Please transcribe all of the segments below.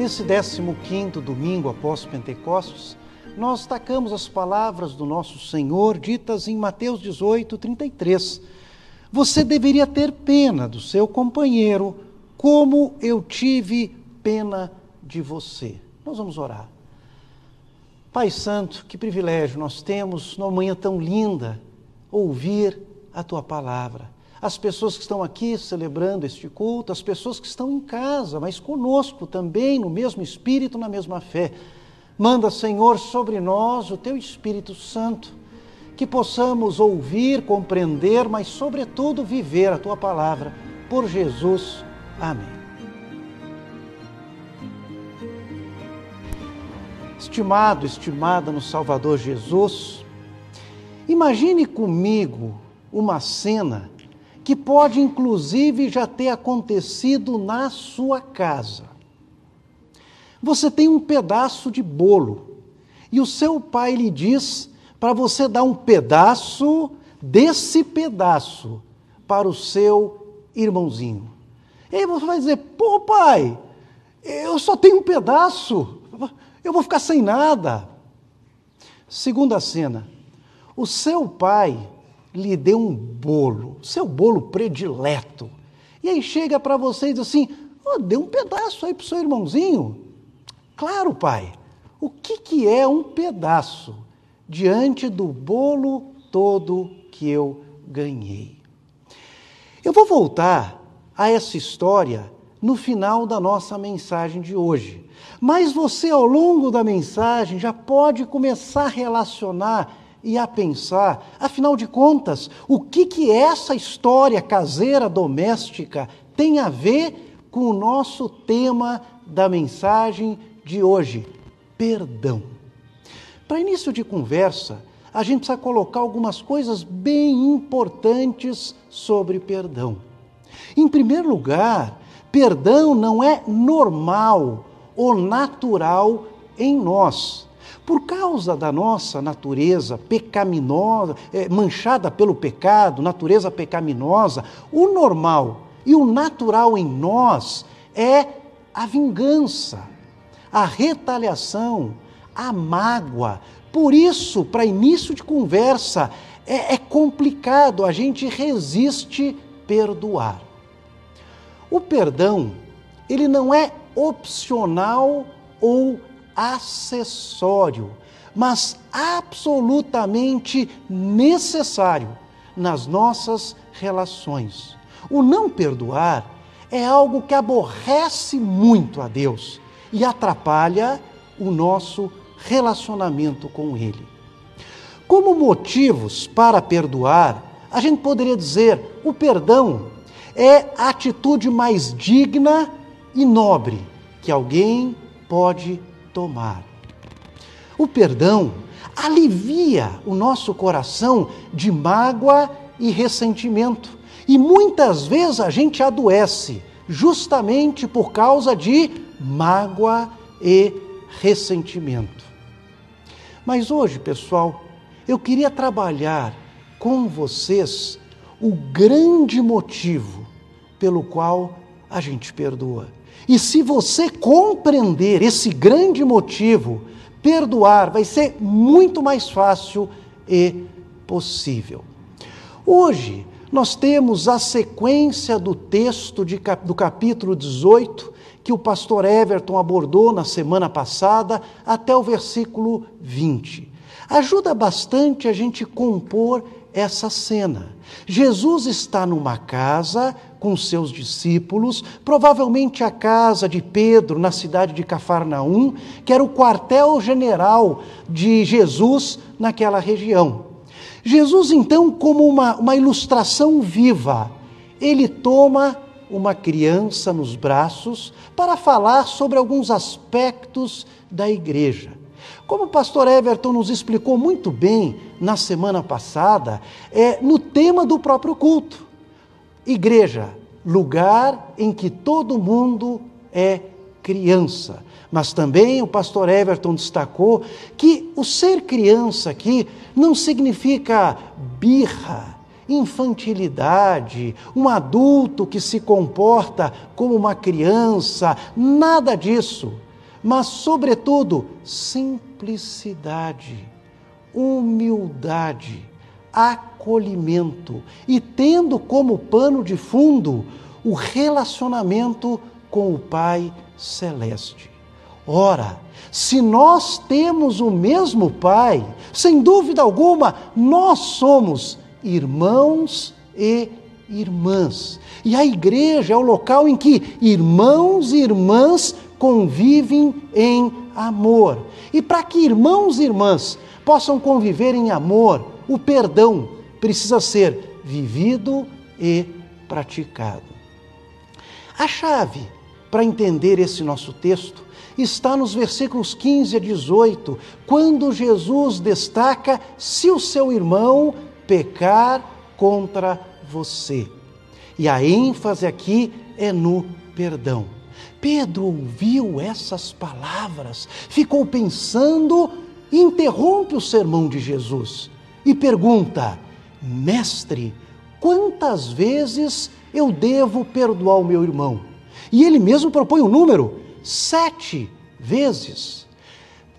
Nesse 15 domingo após Pentecostes, nós destacamos as palavras do nosso Senhor ditas em Mateus 18, 33. Você deveria ter pena do seu companheiro, como eu tive pena de você. Nós vamos orar. Pai Santo, que privilégio nós temos numa manhã tão linda ouvir a tua palavra as pessoas que estão aqui celebrando este culto, as pessoas que estão em casa, mas conosco também, no mesmo espírito, na mesma fé. Manda, Senhor, sobre nós o teu Espírito Santo, que possamos ouvir, compreender, mas, sobretudo, viver a tua palavra. Por Jesus. Amém. Estimado, estimada no Salvador Jesus, imagine comigo uma cena que pode inclusive já ter acontecido na sua casa. Você tem um pedaço de bolo e o seu pai lhe diz para você dar um pedaço desse pedaço para o seu irmãozinho. E aí você vai dizer: pô, pai, eu só tenho um pedaço, eu vou ficar sem nada. Segunda cena: o seu pai lhe deu um bolo, seu bolo predileto. E aí chega para você diz assim: oh, dê um pedaço aí para o seu irmãozinho. Claro, pai. O que, que é um pedaço diante do bolo todo que eu ganhei? Eu vou voltar a essa história no final da nossa mensagem de hoje. Mas você, ao longo da mensagem, já pode começar a relacionar e a pensar, afinal de contas, o que que essa história caseira doméstica tem a ver com o nosso tema da mensagem de hoje? Perdão. Para início de conversa, a gente precisa colocar algumas coisas bem importantes sobre perdão. Em primeiro lugar, perdão não é normal ou natural em nós. Por causa da nossa natureza pecaminosa, é, manchada pelo pecado, natureza pecaminosa, o normal e o natural em nós é a vingança, a retaliação, a mágoa. Por isso, para início de conversa, é, é complicado, a gente resiste perdoar. O perdão, ele não é opcional ou acessório, mas absolutamente necessário nas nossas relações. O não perdoar é algo que aborrece muito a Deus e atrapalha o nosso relacionamento com Ele. Como motivos para perdoar, a gente poderia dizer: o perdão é a atitude mais digna e nobre que alguém pode tomar. O perdão alivia o nosso coração de mágoa e ressentimento. E muitas vezes a gente adoece justamente por causa de mágoa e ressentimento. Mas hoje, pessoal, eu queria trabalhar com vocês o grande motivo pelo qual a gente perdoa. E se você compreender esse grande motivo, perdoar vai ser muito mais fácil e possível. Hoje, nós temos a sequência do texto de, do capítulo 18, que o pastor Everton abordou na semana passada, até o versículo 20. Ajuda bastante a gente compor essa cena. Jesus está numa casa com seus discípulos, provavelmente a casa de Pedro, na cidade de Cafarnaum, que era o quartel-general de Jesus naquela região. Jesus, então, como uma, uma ilustração viva, ele toma uma criança nos braços para falar sobre alguns aspectos da igreja. Como o pastor Everton nos explicou muito bem na semana passada, é no tema do próprio culto. Igreja, lugar em que todo mundo é criança. Mas também o pastor Everton destacou que o ser criança aqui não significa birra, infantilidade, um adulto que se comporta como uma criança, nada disso mas, sobretudo, simplicidade, humildade, acolhimento e tendo como pano de fundo o relacionamento com o Pai Celeste. Ora, se nós temos o mesmo Pai, sem dúvida alguma, nós somos irmãos e irmãs. E a igreja é o local em que irmãos e irmãs convivem em amor. E para que irmãos e irmãs possam conviver em amor, o perdão precisa ser vivido e praticado. A chave para entender esse nosso texto está nos versículos 15 a 18, quando Jesus destaca se o seu irmão pecar contra você. E a ênfase aqui é no perdão. Pedro ouviu essas palavras, ficou pensando, interrompe o sermão de Jesus e pergunta: Mestre, quantas vezes eu devo perdoar o meu irmão? E ele mesmo propõe um número: sete vezes.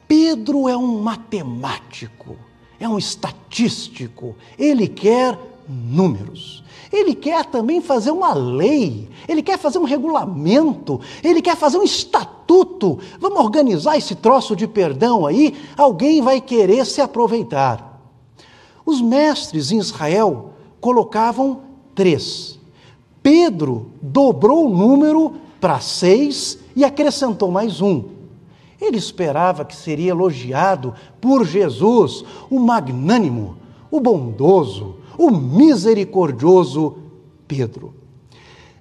Pedro é um matemático, é um estatístico, ele quer números. Ele quer também fazer uma lei, ele quer fazer um regulamento, ele quer fazer um estatuto. Vamos organizar esse troço de perdão aí? Alguém vai querer se aproveitar. Os mestres em Israel colocavam três. Pedro dobrou o número para seis e acrescentou mais um. Ele esperava que seria elogiado por Jesus, o magnânimo, o bondoso, o misericordioso Pedro.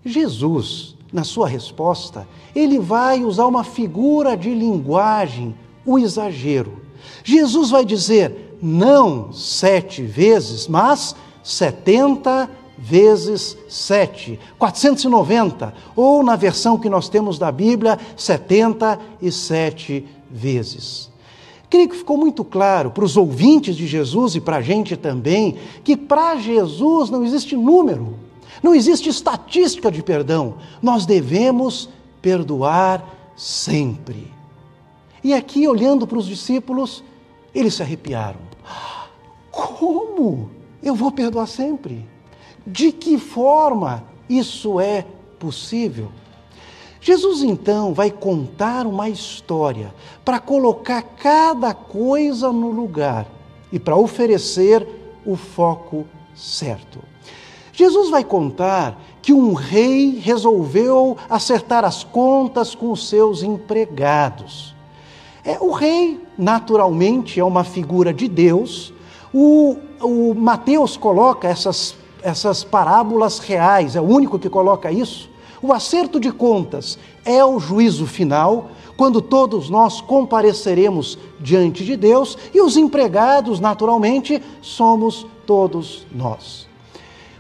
Jesus, na sua resposta, ele vai usar uma figura de linguagem, o exagero. Jesus vai dizer não sete vezes, mas setenta vezes sete, 490, ou na versão que nós temos da Bíblia, 77 vezes. Creio que ficou muito claro para os ouvintes de Jesus e para a gente também que para Jesus não existe número, não existe estatística de perdão. Nós devemos perdoar sempre. E aqui, olhando para os discípulos, eles se arrepiaram. Como eu vou perdoar sempre? De que forma isso é possível? Jesus então vai contar uma história para colocar cada coisa no lugar e para oferecer o foco certo. Jesus vai contar que um rei resolveu acertar as contas com os seus empregados. É, o rei, naturalmente, é uma figura de Deus. O, o Mateus coloca essas, essas parábolas reais, é o único que coloca isso o acerto de contas é o juízo final, quando todos nós compareceremos diante de Deus e os empregados, naturalmente, somos todos nós.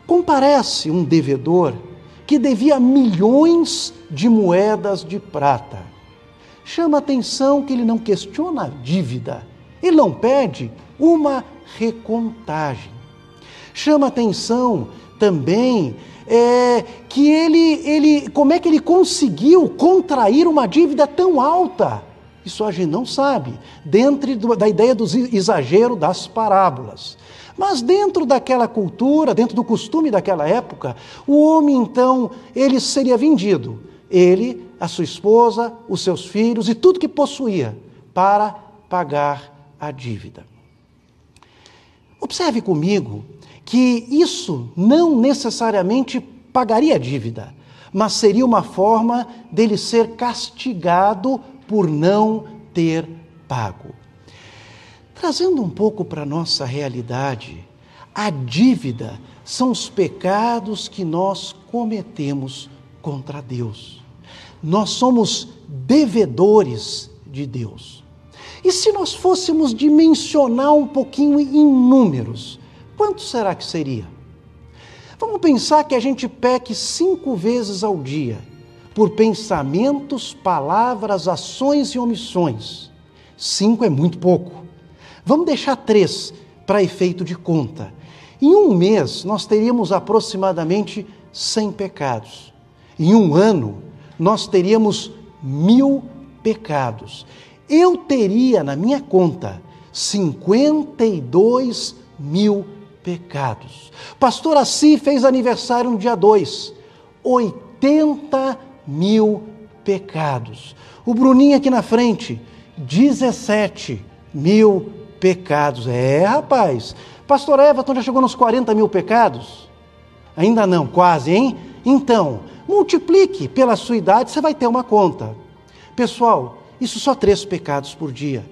Comparece um devedor que devia milhões de moedas de prata. Chama atenção que ele não questiona a dívida, ele não pede uma recontagem. Chama atenção também é, que ele, ele, como é que ele conseguiu contrair uma dívida tão alta? Isso a gente não sabe, dentro da ideia do exagero das parábolas. Mas dentro daquela cultura, dentro do costume daquela época, o homem então, ele seria vendido, ele, a sua esposa, os seus filhos e tudo que possuía para pagar a dívida. Observe comigo que isso não necessariamente pagaria a dívida, mas seria uma forma dele ser castigado por não ter pago. Trazendo um pouco para a nossa realidade, a dívida são os pecados que nós cometemos contra Deus. Nós somos devedores de Deus. E se nós fôssemos dimensionar um pouquinho em números, quanto será que seria? Vamos pensar que a gente peque cinco vezes ao dia, por pensamentos, palavras, ações e omissões. Cinco é muito pouco. Vamos deixar três para efeito de conta. Em um mês, nós teríamos aproximadamente 100 pecados. Em um ano, nós teríamos mil pecados, eu teria na minha conta 52 mil pecados. Pastor Assi fez aniversário no dia 2, 80 mil pecados. O Bruninho aqui na frente, 17 mil pecados. É, rapaz. Pastor Everton já chegou nos 40 mil pecados? Ainda não, quase, hein? Então, multiplique pela sua idade, você vai ter uma conta. Pessoal, isso só três pecados por dia.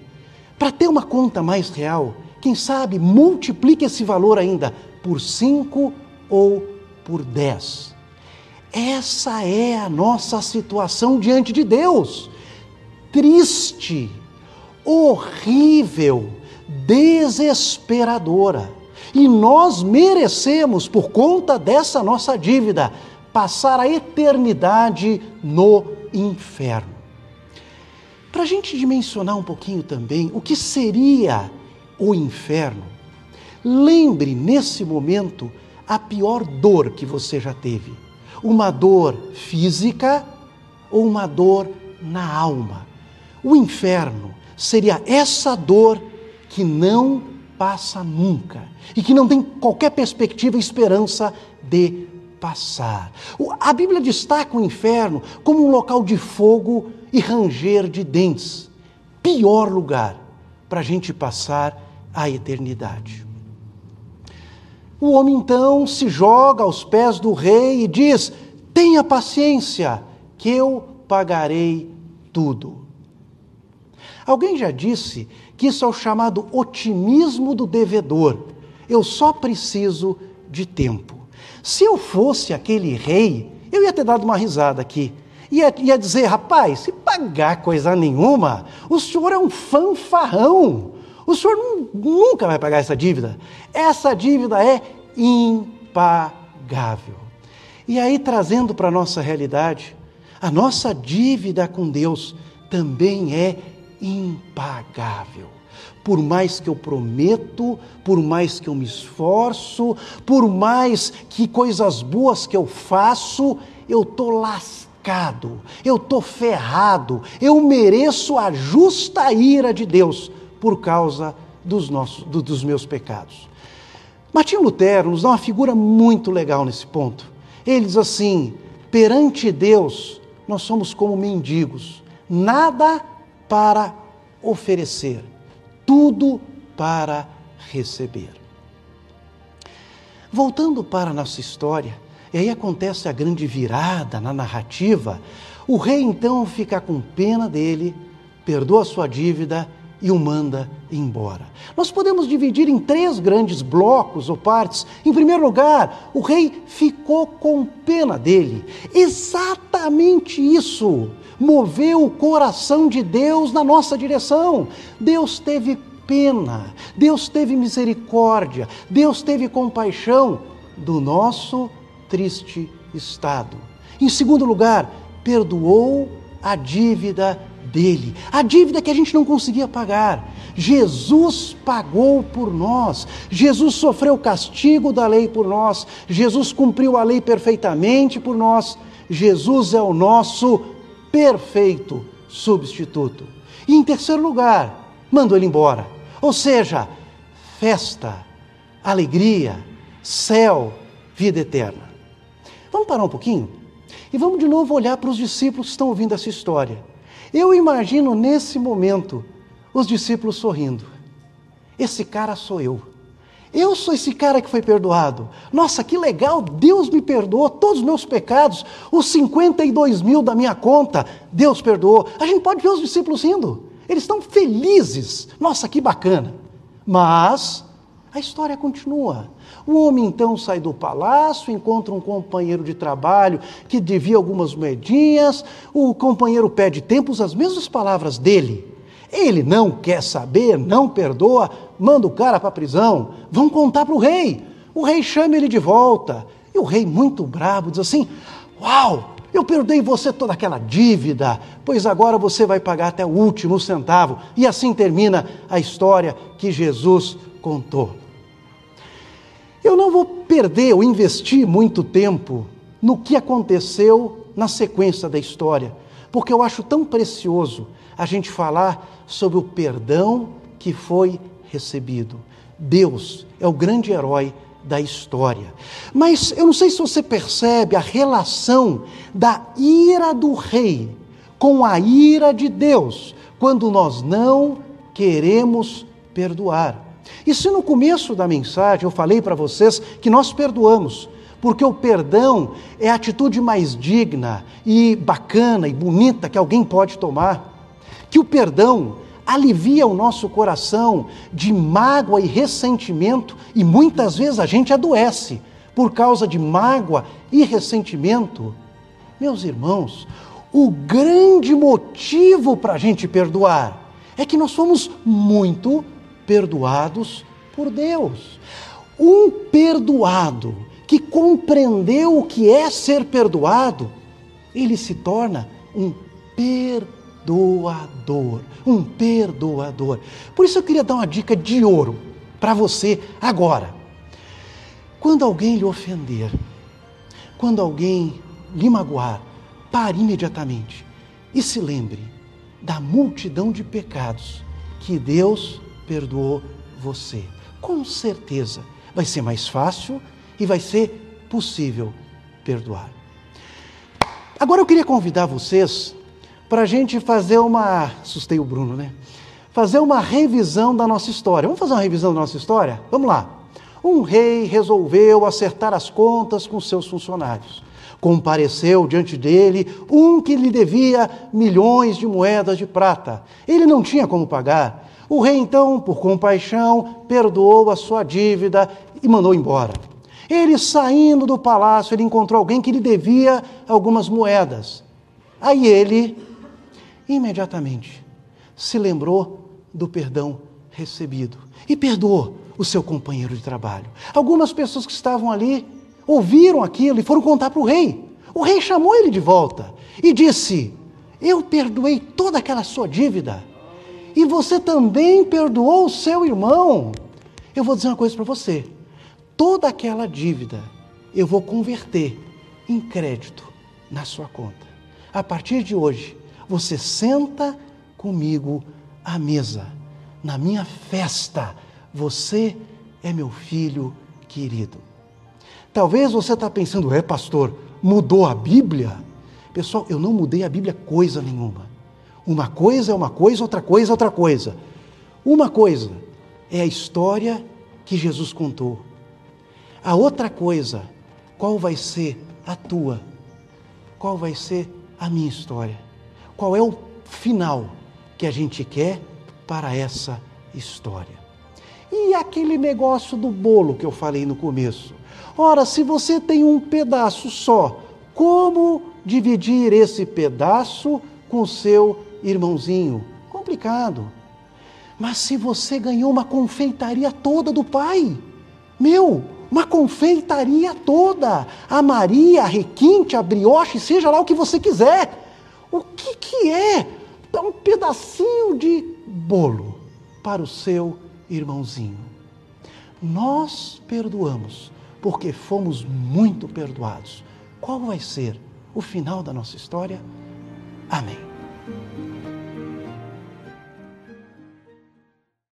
Para ter uma conta mais real, quem sabe multiplique esse valor ainda por cinco ou por dez. Essa é a nossa situação diante de Deus. Triste, horrível, desesperadora. E nós merecemos, por conta dessa nossa dívida, passar a eternidade no inferno. Para a gente dimensionar um pouquinho também o que seria o inferno, lembre nesse momento a pior dor que você já teve: uma dor física ou uma dor na alma. O inferno seria essa dor que não passa nunca e que não tem qualquer perspectiva e esperança de passar. A Bíblia destaca o inferno como um local de fogo e ranger de dentes. Pior lugar para a gente passar a eternidade. O homem então se joga aos pés do rei e diz: Tenha paciência, que eu pagarei tudo. Alguém já disse que isso é o chamado otimismo do devedor. Eu só preciso de tempo. Se eu fosse aquele rei, eu ia ter dado uma risada aqui. Ia, ia dizer, rapaz, se pagar coisa nenhuma, o senhor é um fanfarrão. O senhor nunca vai pagar essa dívida. Essa dívida é impagável. E aí, trazendo para a nossa realidade, a nossa dívida com Deus também é impagável por mais que eu prometo, por mais que eu me esforço, por mais que coisas boas que eu faço, eu estou lascado, eu estou ferrado, eu mereço a justa ira de Deus por causa dos, nossos, do, dos meus pecados. Martinho Lutero nos dá uma figura muito legal nesse ponto. Ele diz assim: perante Deus, nós somos como mendigos, nada para oferecer tudo para receber. Voltando para a nossa história, e aí acontece a grande virada na narrativa, o rei então fica com pena dele, perdoa sua dívida e o manda embora. Nós podemos dividir em três grandes blocos ou partes. Em primeiro lugar, o rei ficou com pena dele. Exatamente isso moveu o coração de Deus na nossa direção. Deus teve pena, Deus teve misericórdia, Deus teve compaixão do nosso triste estado. Em segundo lugar, perdoou a dívida dele, a dívida que a gente não conseguia pagar. Jesus pagou por nós, Jesus sofreu o castigo da lei por nós, Jesus cumpriu a lei perfeitamente por nós. Jesus é o nosso perfeito substituto. E em terceiro lugar, mandou ele embora. Ou seja, festa, alegria, céu, vida eterna. Vamos parar um pouquinho e vamos de novo olhar para os discípulos que estão ouvindo essa história. Eu imagino nesse momento os discípulos sorrindo. Esse cara sou eu. Eu sou esse cara que foi perdoado. Nossa, que legal, Deus me perdoou todos os meus pecados, os 52 mil da minha conta, Deus perdoou. A gente pode ver os discípulos rindo, eles estão felizes. Nossa, que bacana. Mas a história continua. O homem então sai do palácio, encontra um companheiro de trabalho que devia algumas moedinhas, o companheiro pede tempo, usa as mesmas palavras dele. Ele não quer saber, não perdoa, manda o cara para a prisão, vão contar para o rei. O rei chama ele de volta. E o rei, muito bravo, diz assim: Uau, eu perdoei você toda aquela dívida, pois agora você vai pagar até o último centavo. E assim termina a história que Jesus contou. Eu não vou perder ou investir muito tempo no que aconteceu na sequência da história. porque eu acho tão precioso a gente falar sobre o perdão que foi recebido. Deus é o grande herói da história. Mas eu não sei se você percebe a relação da ira do rei com a ira de Deus, quando nós não queremos perdoar. E se no começo da mensagem eu falei para vocês que nós perdoamos, porque o perdão é a atitude mais digna e bacana e bonita que alguém pode tomar, que o perdão alivia o nosso coração de mágoa e ressentimento, e muitas vezes a gente adoece por causa de mágoa e ressentimento. Meus irmãos, o grande motivo para a gente perdoar é que nós somos muito perdoados por Deus. Um perdoado que compreendeu o que é ser perdoado, ele se torna um perdoador um perdoador. Por isso eu queria dar uma dica de ouro para você agora. Quando alguém lhe ofender, quando alguém lhe magoar, pare imediatamente e se lembre da multidão de pecados que Deus perdoou você. Com certeza vai ser mais fácil e vai ser possível perdoar. Agora eu queria convidar vocês para a gente fazer uma. Assustei o Bruno, né? Fazer uma revisão da nossa história. Vamos fazer uma revisão da nossa história? Vamos lá. Um rei resolveu acertar as contas com seus funcionários. Compareceu diante dele um que lhe devia milhões de moedas de prata. Ele não tinha como pagar. O rei, então, por compaixão, perdoou a sua dívida e mandou embora. Ele saindo do palácio, ele encontrou alguém que lhe devia algumas moedas. Aí ele imediatamente se lembrou do perdão recebido e perdoou o seu companheiro de trabalho. Algumas pessoas que estavam ali ouviram aquilo e foram contar para o rei. O rei chamou ele de volta e disse: Eu perdoei toda aquela sua dívida e você também perdoou o seu irmão. Eu vou dizer uma coisa para você: toda aquela dívida eu vou converter em crédito na sua conta. A partir de hoje, você senta comigo à mesa, na minha festa. Você é meu filho querido. Talvez você está pensando, é pastor, mudou a Bíblia? Pessoal, eu não mudei a Bíblia coisa nenhuma. Uma coisa é uma coisa, outra coisa é outra coisa. Uma coisa é a história que Jesus contou. A outra coisa, qual vai ser a tua? Qual vai ser a minha história? qual é o final que a gente quer para essa história. E aquele negócio do bolo que eu falei no começo? Ora, se você tem um pedaço só, como dividir esse pedaço com seu irmãozinho? Complicado. Mas se você ganhou uma confeitaria toda do pai, meu, uma confeitaria toda, a Maria, a requinte, a brioche, seja lá o que você quiser. O que, que é dar um pedacinho de bolo para o seu irmãozinho? Nós perdoamos porque fomos muito perdoados. Qual vai ser o final da nossa história? Amém.